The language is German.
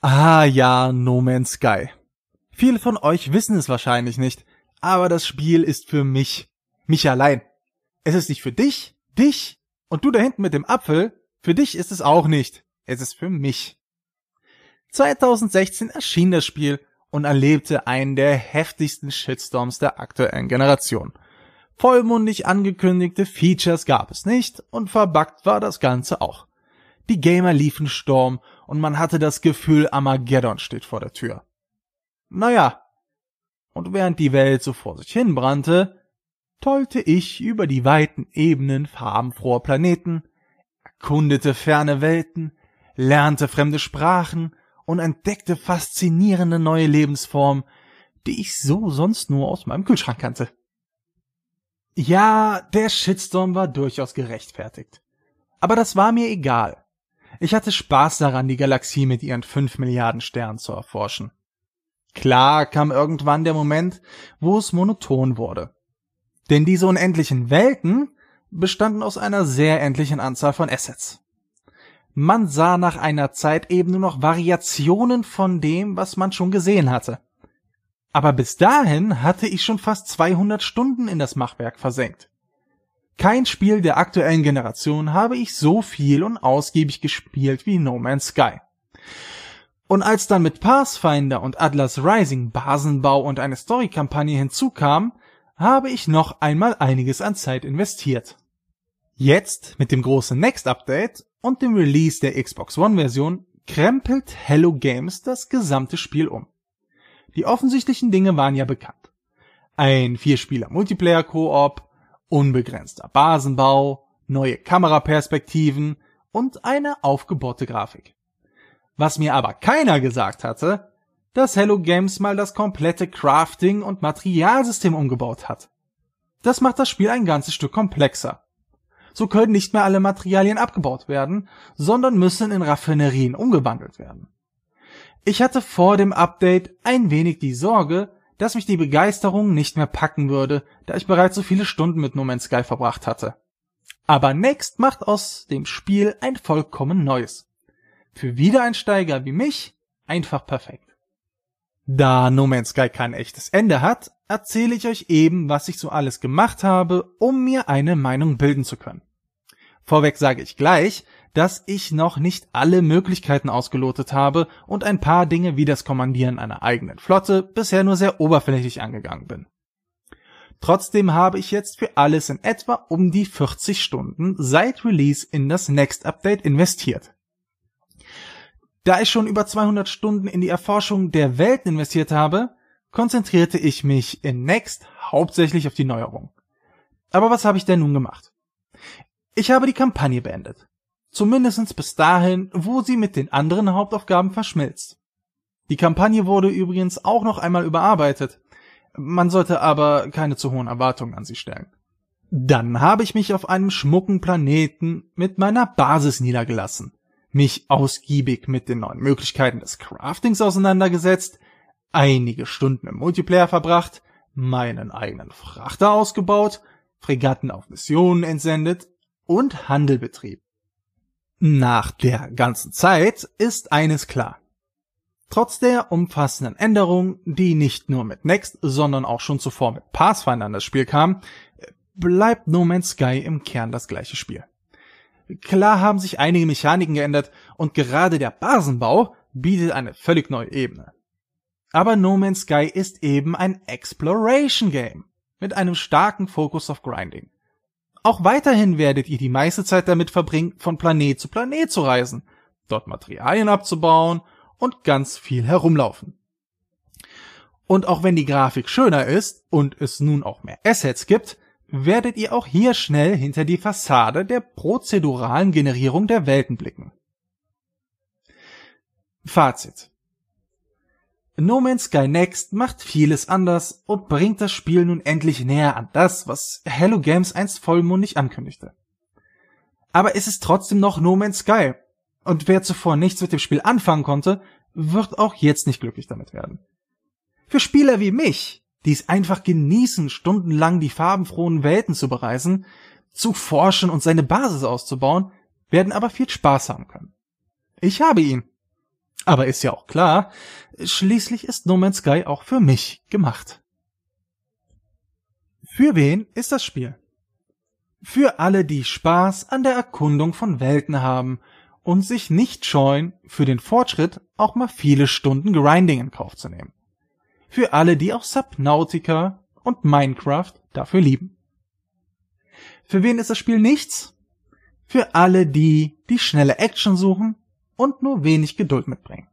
Ah ja, No Man's Sky. Viele von euch wissen es wahrscheinlich nicht, aber das Spiel ist für mich. Mich allein. Es ist nicht für dich, dich und du da hinten mit dem Apfel. Für dich ist es auch nicht. Es ist für mich. 2016 erschien das Spiel und erlebte einen der heftigsten Shitstorms der aktuellen Generation. Vollmundig angekündigte Features gab es nicht und verbuggt war das Ganze auch. Die Gamer liefen Sturm und man hatte das Gefühl, Armageddon steht vor der Tür. Naja. Und während die Welt so vor sich hin brannte, tollte ich über die weiten Ebenen farbenfroher Planeten, erkundete ferne Welten, lernte fremde Sprachen und entdeckte faszinierende neue Lebensformen, die ich so sonst nur aus meinem Kühlschrank kannte. Ja, der Shitstorm war durchaus gerechtfertigt. Aber das war mir egal. Ich hatte Spaß daran, die Galaxie mit ihren fünf Milliarden Sternen zu erforschen. Klar kam irgendwann der Moment, wo es monoton wurde. Denn diese unendlichen Welten bestanden aus einer sehr endlichen Anzahl von Assets. Man sah nach einer Zeit eben nur noch Variationen von dem, was man schon gesehen hatte. Aber bis dahin hatte ich schon fast 200 Stunden in das Machwerk versenkt. Kein Spiel der aktuellen Generation habe ich so viel und ausgiebig gespielt wie No Man's Sky. Und als dann mit Pathfinder und Atlas Rising Basenbau und eine Storykampagne hinzukam, habe ich noch einmal einiges an Zeit investiert. Jetzt, mit dem großen Next Update und dem Release der Xbox One Version, krempelt Hello Games das gesamte Spiel um. Die offensichtlichen Dinge waren ja bekannt. Ein Vierspieler Multiplayer Koop, unbegrenzter Basenbau, neue Kameraperspektiven und eine aufgebohrte Grafik. Was mir aber keiner gesagt hatte, dass Hello Games mal das komplette Crafting und Materialsystem umgebaut hat. Das macht das Spiel ein ganzes Stück komplexer. So können nicht mehr alle Materialien abgebaut werden, sondern müssen in Raffinerien umgewandelt werden. Ich hatte vor dem Update ein wenig die Sorge, dass mich die Begeisterung nicht mehr packen würde, da ich bereits so viele Stunden mit No Man's Sky verbracht hatte. Aber Next macht aus dem Spiel ein vollkommen neues. Für Wiedereinsteiger wie mich einfach perfekt. Da No Man's Sky kein echtes Ende hat, erzähle ich euch eben, was ich so alles gemacht habe, um mir eine Meinung bilden zu können. Vorweg sage ich gleich, dass ich noch nicht alle Möglichkeiten ausgelotet habe und ein paar Dinge wie das Kommandieren einer eigenen Flotte bisher nur sehr oberflächlich angegangen bin. Trotzdem habe ich jetzt für alles in etwa um die 40 Stunden seit Release in das Next Update investiert. Da ich schon über 200 Stunden in die Erforschung der Welt investiert habe, konzentrierte ich mich in Next hauptsächlich auf die Neuerung. Aber was habe ich denn nun gemacht? Ich habe die Kampagne beendet. Zumindestens bis dahin, wo sie mit den anderen Hauptaufgaben verschmilzt. Die Kampagne wurde übrigens auch noch einmal überarbeitet. Man sollte aber keine zu hohen Erwartungen an sie stellen. Dann habe ich mich auf einem schmucken Planeten mit meiner Basis niedergelassen, mich ausgiebig mit den neuen Möglichkeiten des Craftings auseinandergesetzt, einige Stunden im Multiplayer verbracht, meinen eigenen Frachter ausgebaut, Fregatten auf Missionen entsendet und Handel betrieben. Nach der ganzen Zeit ist eines klar. Trotz der umfassenden Änderungen, die nicht nur mit Next, sondern auch schon zuvor mit Pathfinder an das Spiel kamen, bleibt No Man's Sky im Kern das gleiche Spiel. Klar haben sich einige Mechaniken geändert und gerade der Basenbau bietet eine völlig neue Ebene. Aber No Man's Sky ist eben ein Exploration Game mit einem starken Fokus auf Grinding. Auch weiterhin werdet ihr die meiste Zeit damit verbringen, von Planet zu Planet zu reisen, dort Materialien abzubauen und ganz viel herumlaufen. Und auch wenn die Grafik schöner ist und es nun auch mehr Assets gibt, werdet ihr auch hier schnell hinter die Fassade der prozeduralen Generierung der Welten blicken. Fazit. No Man's Sky Next macht vieles anders und bringt das Spiel nun endlich näher an das, was Hello Games einst vollmundig ankündigte. Aber es ist trotzdem noch No Man's Sky. Und wer zuvor nichts mit dem Spiel anfangen konnte, wird auch jetzt nicht glücklich damit werden. Für Spieler wie mich, die es einfach genießen, stundenlang die farbenfrohen Welten zu bereisen, zu forschen und seine Basis auszubauen, werden aber viel Spaß haben können. Ich habe ihn Aber ist ja auch klar, schließlich ist No Man's Sky auch für mich gemacht. Für wen ist das Spiel? Für alle, die Spaß an der Erkundung von Welten haben und sich nicht scheuen, für den Fortschritt auch mal viele Stunden Grinding in Kauf zu nehmen. Für alle, die auch Subnautica und Minecraft dafür lieben. Für wen ist das Spiel nichts? Für alle die, die schnelle Action suchen und nur wenig Geduld mitbringen.